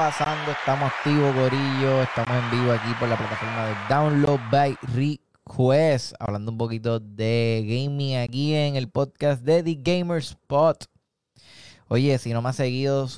pasando? Estamos activos, Gorillo. Estamos en vivo aquí por la plataforma de Download by Request. Hablando un poquito de gaming aquí en el podcast de The Gamer Spot. Oye, si no me has seguido,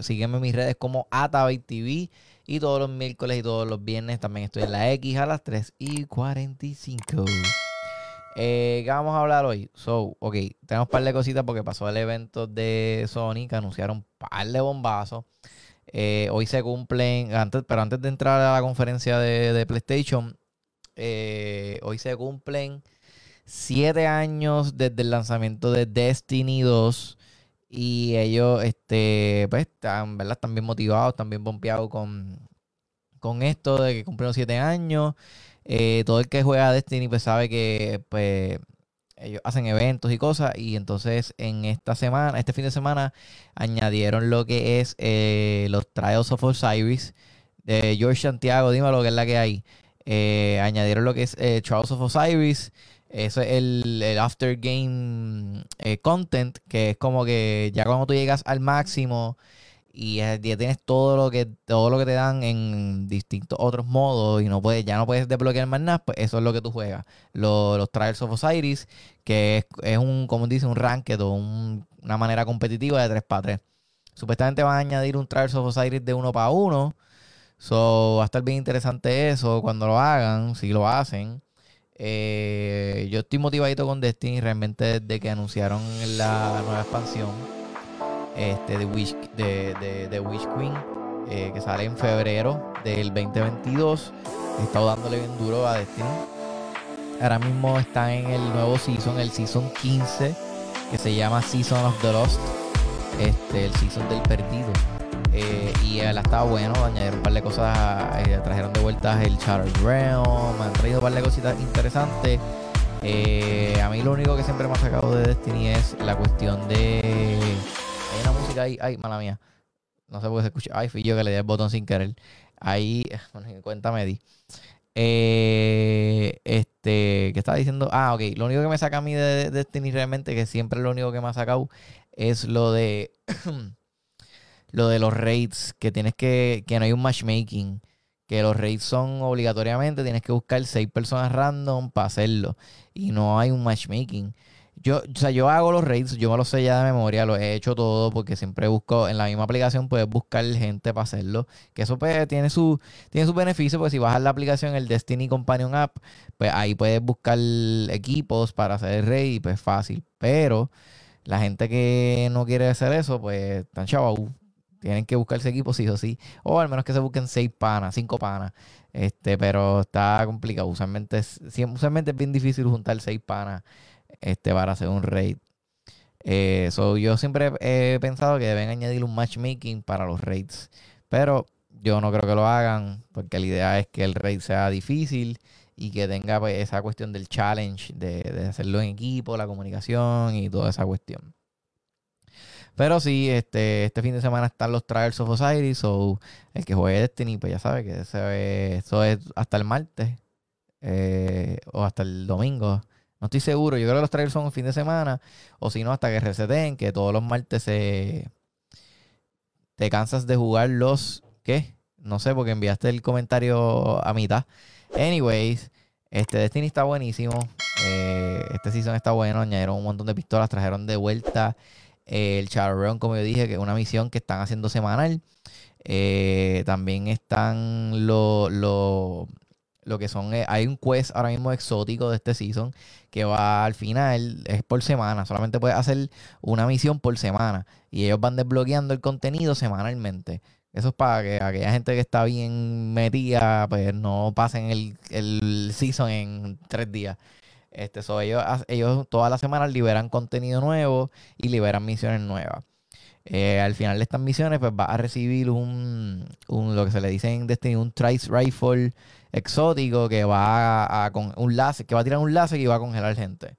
sígueme en mis redes como Atabay TV. Y todos los miércoles y todos los viernes también estoy en la X a las 3 y 45. Eh, ¿Qué vamos a hablar hoy? So, ok, tenemos un par de cositas porque pasó el evento de Sony que anunciaron un par de bombazos. Eh, hoy se cumplen, pero antes de entrar a la conferencia de, PlayStation, eh, hoy se cumplen siete años desde el lanzamiento de Destiny 2 y ellos, este, pues, están, ¿verdad? Están bien motivados, están bien bompeados con, con esto de que cumplieron siete años. Eh, todo el que juega Destiny pues sabe que pues ellos hacen eventos y cosas y entonces en esta semana, este fin de semana añadieron lo que es eh, los Trials of Osiris de George Santiago, dime lo que es la que hay. Eh, añadieron lo que es Trials of Osiris. Eso es el, el after game content, que es como que ya cuando tú llegas al máximo y ya tienes todo lo que todo lo que te dan en distintos otros modos y no puedes ya no puedes desbloquear más nada pues eso es lo que tú juegas. Los, Trials of Osiris que es, un como dice un ranked o una manera competitiva de 3 para 3 supuestamente van a añadir un Trials of Osiris de 1 para 1 so va a estar bien interesante eso cuando lo hagan si lo hacen. Eh, yo estoy motivadito con Destiny realmente desde que anunciaron la nueva expansión este, de, Wish, de, de, Wish Queen, eh, que sale en febrero del 2022. He estado dándole bien duro a Destiny. Ahora mismo está en el nuevo season, el season 15, que se llama Season of the Lost, este, el season del perdido. Eh, y él estaba bueno, añadieron un par de cosas, eh, trajeron de vuelta el Charter Realm, han traído un par de cositas interesantes. a mí lo único que siempre me ha sacado de Destiny es la cuestión de hay una música ahí, ay, mala mía. No sé por qué se escucha. Ay, fui yo que le di el botón sin querer. Ahí, bueno, cuéntame, di. Eh, este, ¿qué estaba diciendo? Ah, ok. Lo único que me saca a mí de, Destiny realmente, que siempre lo único que me ha sacado, es lo de lo de los raids, que tienes que, que no hay un matchmaking. Que los raids son obligatoriamente, tienes que buscar seis personas random para hacerlo. Y no hay un matchmaking. Yo, o sea, yo hago los raids, yo me los sé ya de memoria, lo he hecho todo porque siempre busco en la misma aplicación, puedes buscar gente para hacerlo. Que eso pues, tiene su, tiene su beneficio, porque si bajas la aplicación, el Destiny Companion App, pues ahí puedes buscar equipos para hacer el raid y pues fácil. Pero la gente que no quiere hacer eso, pues están chavos. Tienen que buscarse equipos sí o sí. O al menos que se busquen seis panas, cinco panas. Este, pero está complicado. Usualmente usualmente es bien difícil juntar seis panas este, para hacer un raid. Eh, yo siempre he pensado que deben añadir un matchmaking para los raids. Pero yo no creo que lo hagan porque la idea es que el raid sea difícil y que tenga pues, esa cuestión del challenge de, hacerlo en equipo, la comunicación y toda esa cuestión. Pero sí, este, este fin de semana están los Trials of Osiris. O el que juegue Destiny, pues ya sabe que eso es hasta el martes eh, o hasta el domingo. No estoy seguro. Yo creo que los trailers son un fin de semana. O si no, hasta que reseten, que todos los martes se... te cansas de jugar los. ¿Qué? No sé, porque enviaste el comentario a mitad. Anyways, este Destiny está buenísimo. Eh, este season está bueno. Añadieron un montón de pistolas. Trajeron de vuelta el Charron, como yo dije, que es una misión que están haciendo semanal. Eh, también están los lo que son, eh, hay un quest ahora mismo exótico de este season que va al final, es por semana, solamente puedes hacer una misión por semana y ellos van desbloqueando el contenido semanalmente. Eso es para que aquella gente que está bien metida, pues no pasen el, el season en tres días. Este, ellos, ellos todas las semanas liberan contenido nuevo y liberan misiones nuevas. Eh, al final de estas misiones, pues va a recibir un, un, lo que se le dice en Destiny, un Trice Rifle exótico que va a, con un láser, que va a tirar un láser y va a congelar gente.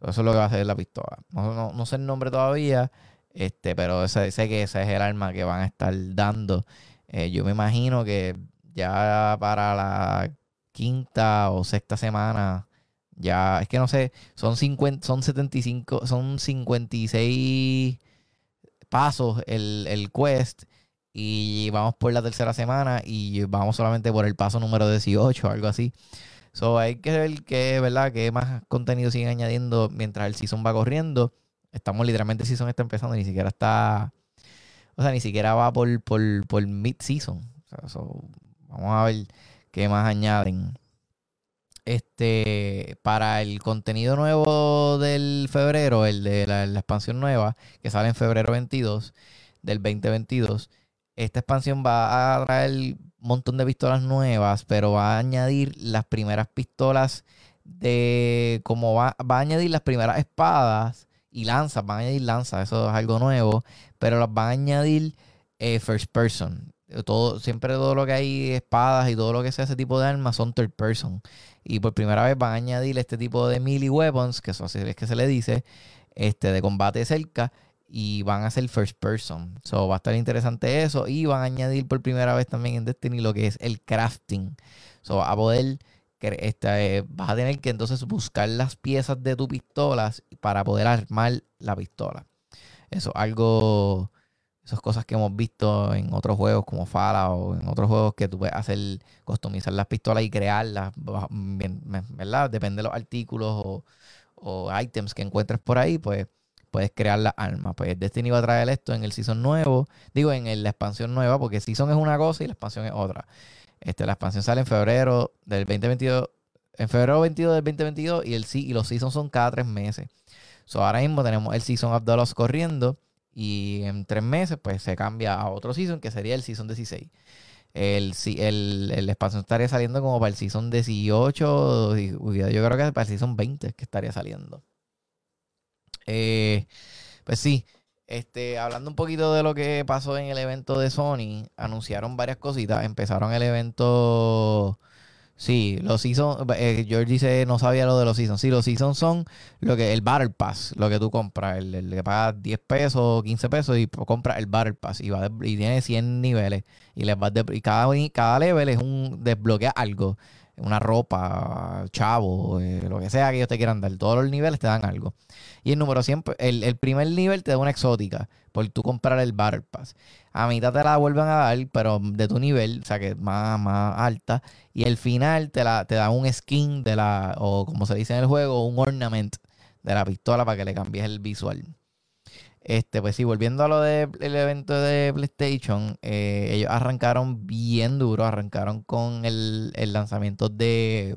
Eso es lo que va a hacer la pistola. No, sé el nombre todavía, este, pero sé, que ese es el arma que van a estar dando. Eh, yo me imagino que ya para la quinta o sexta semana, ya, es que no sé, son 50, son 75, son 56 pasos el, el quest y vamos por la tercera semana y vamos solamente por el paso número 18 o algo así. So hay que ver qué, ¿verdad? qué más contenido siguen añadiendo mientras el season va corriendo. Estamos literalmente, el season está empezando, ni siquiera está, o sea, ni siquiera va por, por, por mid-season. vamos a ver qué más añaden. Este, para el contenido nuevo del febrero, el de la, la expansión nueva, que sale en febrero 22 del 2022 esta expansión va a traer un montón de pistolas nuevas, pero va a añadir las primeras pistolas de. Como va, va a añadir las primeras espadas y lanzas, van a añadir lanzas, eso es algo nuevo, pero las van a añadir eh, first person. Todo, siempre todo lo que hay espadas y todo lo que sea ese tipo de armas son third person. Y por primera vez van a añadir este tipo de melee weapons, que eso es que se le dice, este, de combate cerca, y van a ser first person. So va a estar interesante eso. Y van a añadir por primera vez también en Destiny lo que es el crafting. So a poder, este, vas a tener que entonces buscar las piezas de tu pistola para poder armar la pistola. Eso algo, esas cosas que hemos visto en otros juegos como Fallout o en otros juegos que tú puedes hacer, customizar las pistolas y crearlas, ¿verdad? Depende de los artículos o, o items que encuentres por ahí, pues puedes crear la arma. Pues Destiny va a traer esto en el season nuevo, digo en la expansión nueva, porque season es una cosa y la expansión es otra. Este, la expansión sale en febrero del 2022, en febrero 22 del 2022 y, el, y los seasons son cada tres meses. So, ahora mismo tenemos el Season of Lost corriendo y en tres meses pues se cambia a otro season que sería el Season 16. El, el, el expansión estaría saliendo como para el Season 18, yo creo que para el Season 20 que estaría saliendo. Eh, pues sí, este, hablando un poquito de lo que pasó en el evento de Sony, anunciaron varias cositas. Empezaron el evento. Sí, los seasons. Eh, George dice no sabía lo de los seasons. Sí, los seasons son lo que el Battle Pass, lo que tú compras. El, que pagas 10 pesos, 15 pesos y compras el Battle Pass. Y, va y tiene 100 niveles. Y, les y cada, cada level es un. desbloquea algo una ropa, chavo, eh, lo que sea que ellos te quieran dar. Todos los niveles te dan algo. Y el número 100, el, primer nivel te da una exótica por tú comprar el Battle Pass. A mitad te la vuelven a dar, pero de tu nivel, o sea que más, más alta. Y el final te, la, te da un skin de la, o como se dice en el juego, un ornament de la pistola para que le cambies el visual. Este, pues sí, volviendo a lo del evento de PlayStation, eh, ellos arrancaron bien duro, arrancaron con el, lanzamiento de,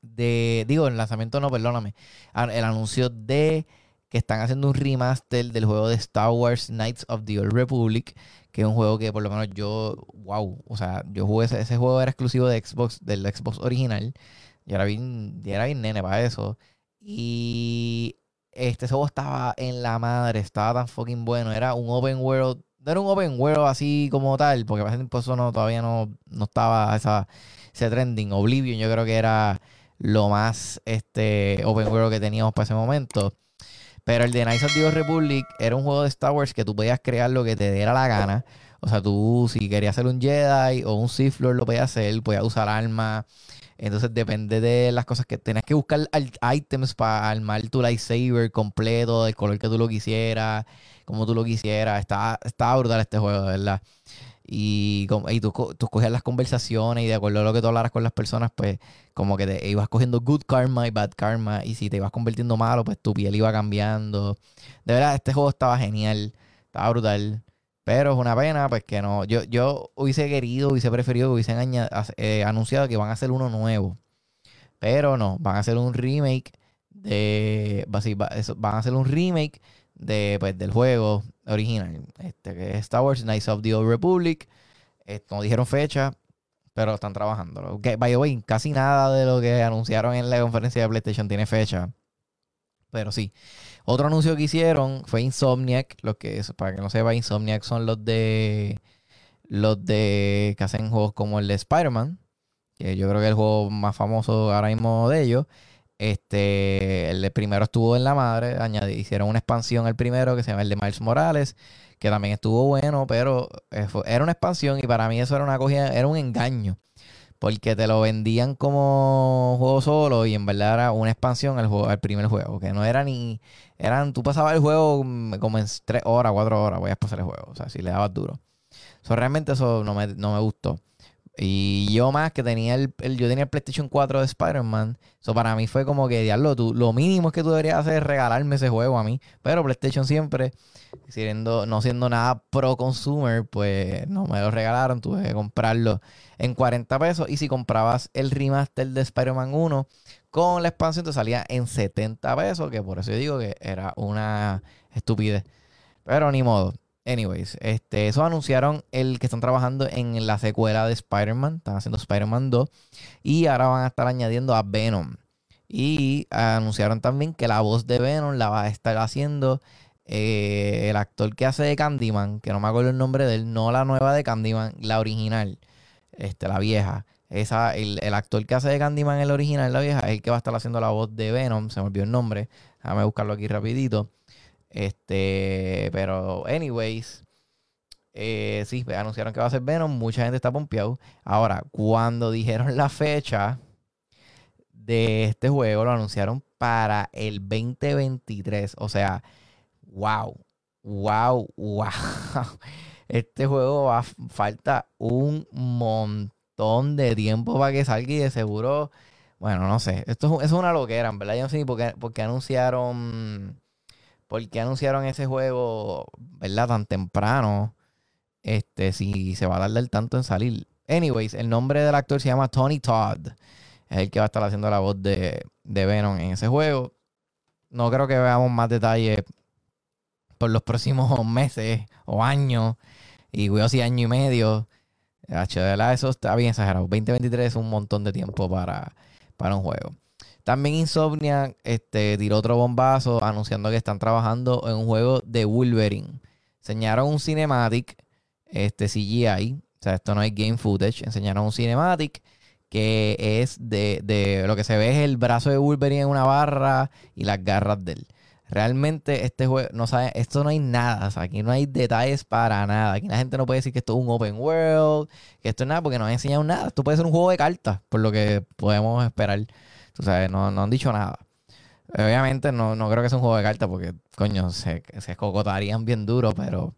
de, digo, el lanzamiento no, perdóname, el anuncio de que están haciendo un remaster del juego de Star Wars Knights of the Old Republic, que es un juego que por lo menos yo, wow, o sea, yo jugué ese, ese juego era exclusivo de Xbox, del Xbox original, y era bien, era bien nene para eso. Y este juego estaba en la madre, estaba tan fucking bueno. Era un open world, no era un open world así como tal, porque para ese tiempo no, todavía no, no estaba esa, ese trending. Oblivion yo creo que era lo más este open world que teníamos para ese momento. Pero el de Knights of the Republic era un juego de Star Wars que tú podías crear lo que te diera la gana. O sea, tú si querías ser un Jedi o un Sith Lord lo podías hacer, podías usar armas entonces depende de las cosas que tenés que buscar items para armar tu lightsaber completo, del color que tú lo quisieras, como tú lo quisieras. Estaba, estaba brutal este juego, de verdad. Y, y tú, tú cogías las conversaciones y de acuerdo a lo que tú hablaras con las personas, pues como que te ibas cogiendo good karma y bad karma. Y si te ibas convirtiendo malo, pues tu piel iba cambiando. De verdad, este juego estaba genial. Estaba brutal. Pero es una pena, pues que no. Yo, yo hubiese querido, hubiese preferido que hubiesen eh, anunciado que van a hacer uno nuevo. Pero no, van a hacer un remake de. Van a hacer un remake de, pues, del juego original. Este que es Star Wars Knights of the Old Republic. no dijeron fecha, pero están trabajando. by the way, casi nada de lo que anunciaron en la conferencia de PlayStation tiene fecha. Pero sí. Otro anuncio que hicieron fue Insomniac. Lo que para que no sepa, Insomniac son los de. Los de. que hacen juegos como el de Spider-Man. Que yo creo que es el juego más famoso ahora mismo de ellos. Este. El primero estuvo en la madre. hicieron una expansión el primero que se llama el de Miles Morales. Que también estuvo bueno, pero eh, era una expansión y para mí eso era una cogida, era un engaño porque te lo vendían como juego solo y en verdad era una expansión al, juego, al primer juego, que no era ni, eran, tú pasabas el juego como en tres horas, cuatro horas, voy a pasar el juego, o sea, si le dabas duro. So, realmente eso no me, no me gustó. Y yo más que tenía el, yo tenía el PlayStation 4 de Spider-Man. Eso para mí fue como que, diablo, tú, lo mínimo es que tú deberías hacer es regalarme ese juego a mí. Pero PlayStation siempre, siendo, no siendo nada pro consumer, pues no me lo regalaron. Tuve que comprarlo en 40 pesos. Y si comprabas el remaster de Spider-Man 1 con la expansión, te salía en 70 pesos. Que por eso yo digo que era una estupidez. Pero ni modo. Anyways, este, eso anunciaron el que están trabajando en la secuela de Spider-Man. Están haciendo Spider-Man 2. Y ahora van a estar añadiendo a Venom. Y anunciaron también que la voz de Venom la va a estar haciendo eh, el actor que hace de Candyman, que no me acuerdo el nombre de él, no la nueva de Candyman, la original, este, la vieja. Esa, el, actor que hace de Candyman, el original, la vieja, es el que va a estar haciendo la voz de Venom. Se me olvidó el nombre. Déjame buscarlo aquí rapidito. Este, pero, anyways, eh, sí, pues, anunciaron que va a ser Venom. Mucha gente está pompeado. Ahora, cuando dijeron la fecha de este juego, lo anunciaron para el 2023. O sea, wow, wow, wow. Este juego va falta un montón de tiempo para que salga y de seguro, bueno, no sé. Esto es, una loquera, verdad. Yo no sé ni por qué anunciaron ¿Por qué anunciaron ese juego, verdad, tan temprano? Este, si se va a tardar tanto en salir. Anyways, el nombre del actor se llama Tony Todd. Es el que va a estar haciendo la voz de, Venom en ese juego. No creo que veamos más detalles por los próximos meses o años. Y cuidado si año y medio. HDLA, eso está bien exagerado. 2023 es un montón de tiempo para, para un juego. También Insomnia este, tiró otro bombazo anunciando que están trabajando en un juego de Wolverine. Enseñaron un cinematic, este CGI, o sea, esto no es game footage. Enseñaron un cinematic que es de, lo que se ve es el brazo de Wolverine en una barra y las garras de él. Realmente este juego, no sabe, esto no hay nada, aquí no hay detalles para nada. Aquí la gente no puede decir que esto es un open world, que esto es nada, porque no han enseñado nada. Esto puede ser un juego de cartas, por lo que podemos esperar. Tú sabes, no, han dicho nada. Obviamente no, creo que sea un juego de cartas porque, coño, se, se escocotarían bien duro, pero...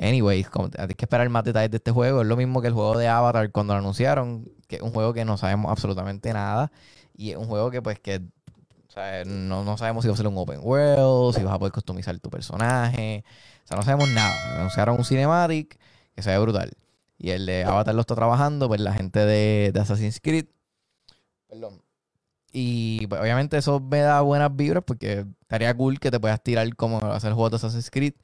Anyways, hay que esperar más detalles de este juego. Es lo mismo que el juego de Avatar cuando lo anunciaron, que es un juego que no sabemos absolutamente nada. Y es un juego que, pues, que no, sabemos si va a ser un open world, si vas a poder customizar tu personaje. O sea, no sabemos nada. Anunciaron un cinematic que se ve brutal. Y el de Avatar lo está trabajando, pues la gente de, de Assassin's Creed. Perdón. Y pues, obviamente eso me da buenas vibras porque estaría cool que te puedas tirar como hacer el juego de Assassin's Creed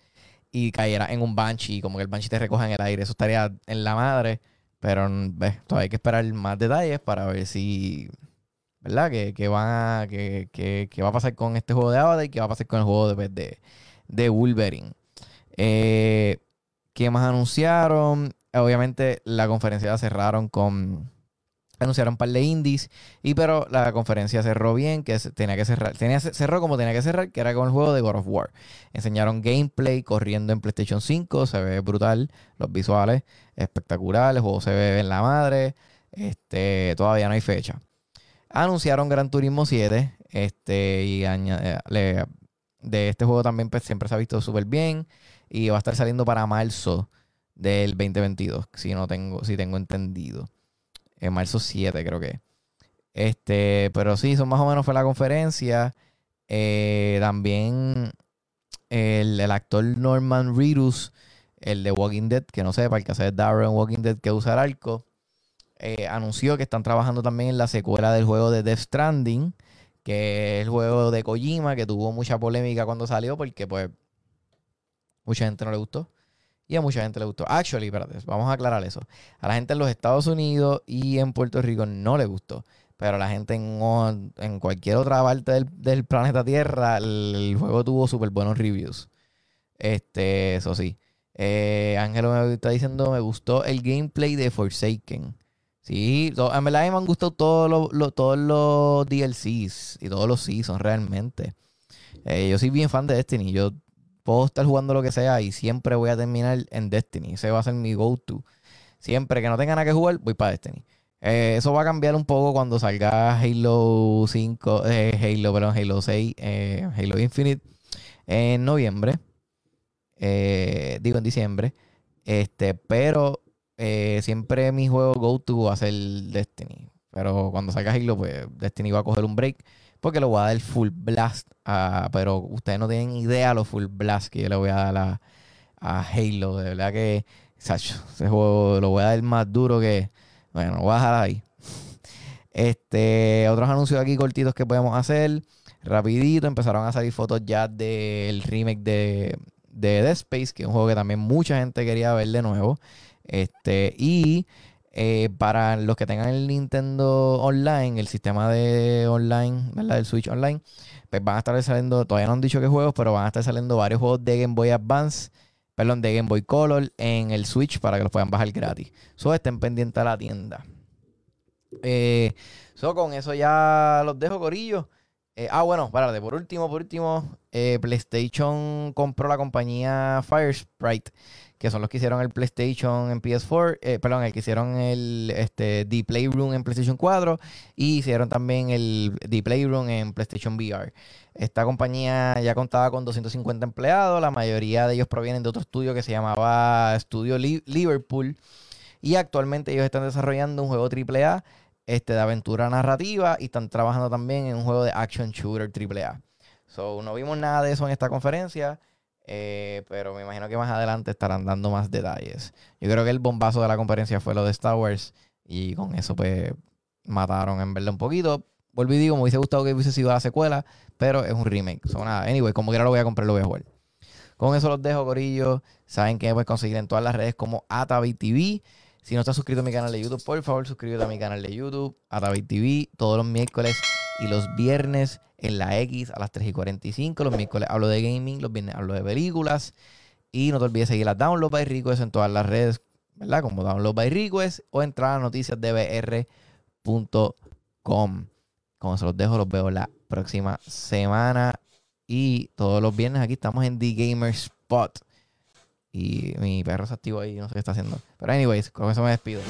y cayera en un Banshee, como que el Banshee te recoja en el aire. Eso estaría en la madre. Pero ves, todavía hay que esperar más detalles para ver si. ¿Verdad? Que, que van a, que, que, va a pasar con este juego de Avatar y qué va a pasar con el juego de, pues, de, de Wolverine. Eh, ¿Qué más anunciaron? Obviamente la conferencia la cerraron con anunciaron un par de indies, y pero la conferencia cerró bien, que tenía que cerrar, tenía, cerró como tenía que cerrar, que era con el juego de God of War. Enseñaron gameplay corriendo en PlayStation 5, se ve brutal, los visuales espectaculares, el juego se ve en la madre, este, todavía no hay fecha. Anunciaron Gran Turismo 7, este, y eh, de este juego también pues, siempre se ha visto súper bien, y va a estar saliendo para marzo del 2022, si no tengo, si tengo entendido en marzo 7 creo que. Este, pero sí, eso más o menos fue la conferencia. Eh, también el, actor Norman Reedus, el de Walking Dead, que no sepa, el que hace Darren Walking Dead que usa el arco, eh, anunció que están trabajando también en la secuela del juego de Death Stranding, que es el juego de Kojima, que tuvo mucha polémica cuando salió, porque pues mucha gente no le gustó y a mucha gente le gustó. Actually, espérate, vamos a aclarar eso. A la gente en los Estados Unidos y en Puerto Rico no le gustó. Pero a la gente en, cualquier otra parte del, planeta Tierra, el, juego tuvo súper buenos reviews. Este, eso sí. Eh, Ángelo me está diciendo, me gustó el gameplay de Forsaken. Sí, en verdad me han gustado todos los, todos los DLCs y todos los seasons realmente. Eh, yo soy bien fan de Destiny. Yo puedo estar jugando lo que sea y siempre voy a terminar en Destiny. Ese va a ser mi go-to. Siempre que no tenga nada que jugar, voy para Destiny. Eh, eso va a cambiar un poco cuando salga Halo 5, eh, Halo, perdón, Halo 6, eh, Halo Infinite en noviembre. digo en diciembre. Este, pero eh, siempre mi juego go-to va a ser Destiny. Pero cuando salga Halo, pues Destiny va a coger un break. Porque lo voy a dar full blast. pero ustedes no tienen idea lo full blast que yo le voy a dar a, a Halo. De verdad que ese juego lo voy a dar más duro que. Bueno, lo voy a dejar ahí. Este, otros anuncios aquí cortitos que podemos hacer. Rapidito, empezaron a salir fotos ya del remake de, de Dead Space, que es un juego que también mucha gente quería ver de nuevo. Este, y eh, para los que tengan el Nintendo Online, el sistema de online, ¿verdad? Del Switch Online, pues van a estar saliendo, todavía no han dicho qué juegos, pero van a estar saliendo varios juegos de Game Boy Advance, perdón, de Game Boy Color en el Switch para que los puedan bajar gratis. So, estén pendientes a la tienda. Eh, con eso ya los dejo, Corillo. Eh, ah, bueno, espérate, por último, por último, eh, PlayStation compró la compañía Firesprite, que son los que hicieron el PlayStation en PS4, eh, perdón, el que hicieron el este, The Playroom en PlayStation 4 y hicieron también el The Playroom en PlayStation VR. Esta compañía ya contaba con 250 empleados, la mayoría de ellos provienen de otro estudio que se llamaba Studio Liverpool y actualmente ellos están desarrollando un juego AAA este, de aventura narrativa y están trabajando también en un juego de action shooter AAA. So, no vimos nada de eso en esta conferencia, eh, pero me imagino que más adelante estarán dando más detalles. Yo creo que el bombazo de la conferencia fue lo de Star Wars y con eso pues mataron en verdad un poquito. Vuelvo y digo, me hubiese gustado que hubiese sido la secuela, pero es un remake. So, nada, anyway, como quiera lo voy a comprar, lo voy a jugar. Con eso los dejo, Corillo. Saben que pueden conseguir en todas las redes como Atavi TV. Si no estás suscrito a mi canal de YouTube, por favor, suscríbete a mi canal de YouTube, Atavi TV, todos los miércoles y los viernes en la X a las 3 y 45. Los miércoles hablo de gaming, los viernes hablo de películas. Y no te olvides seguir a Download by Request en todas las redes, ¿verdad? Como Download by Request o entrar a noticiasdbr.com. Como se los dejo, los veo la próxima semana. Y todos los viernes aquí estamos en The Gamer Spot. Y mi perro se activó ahí, no sé qué está haciendo. Pero anyways, con eso me despido.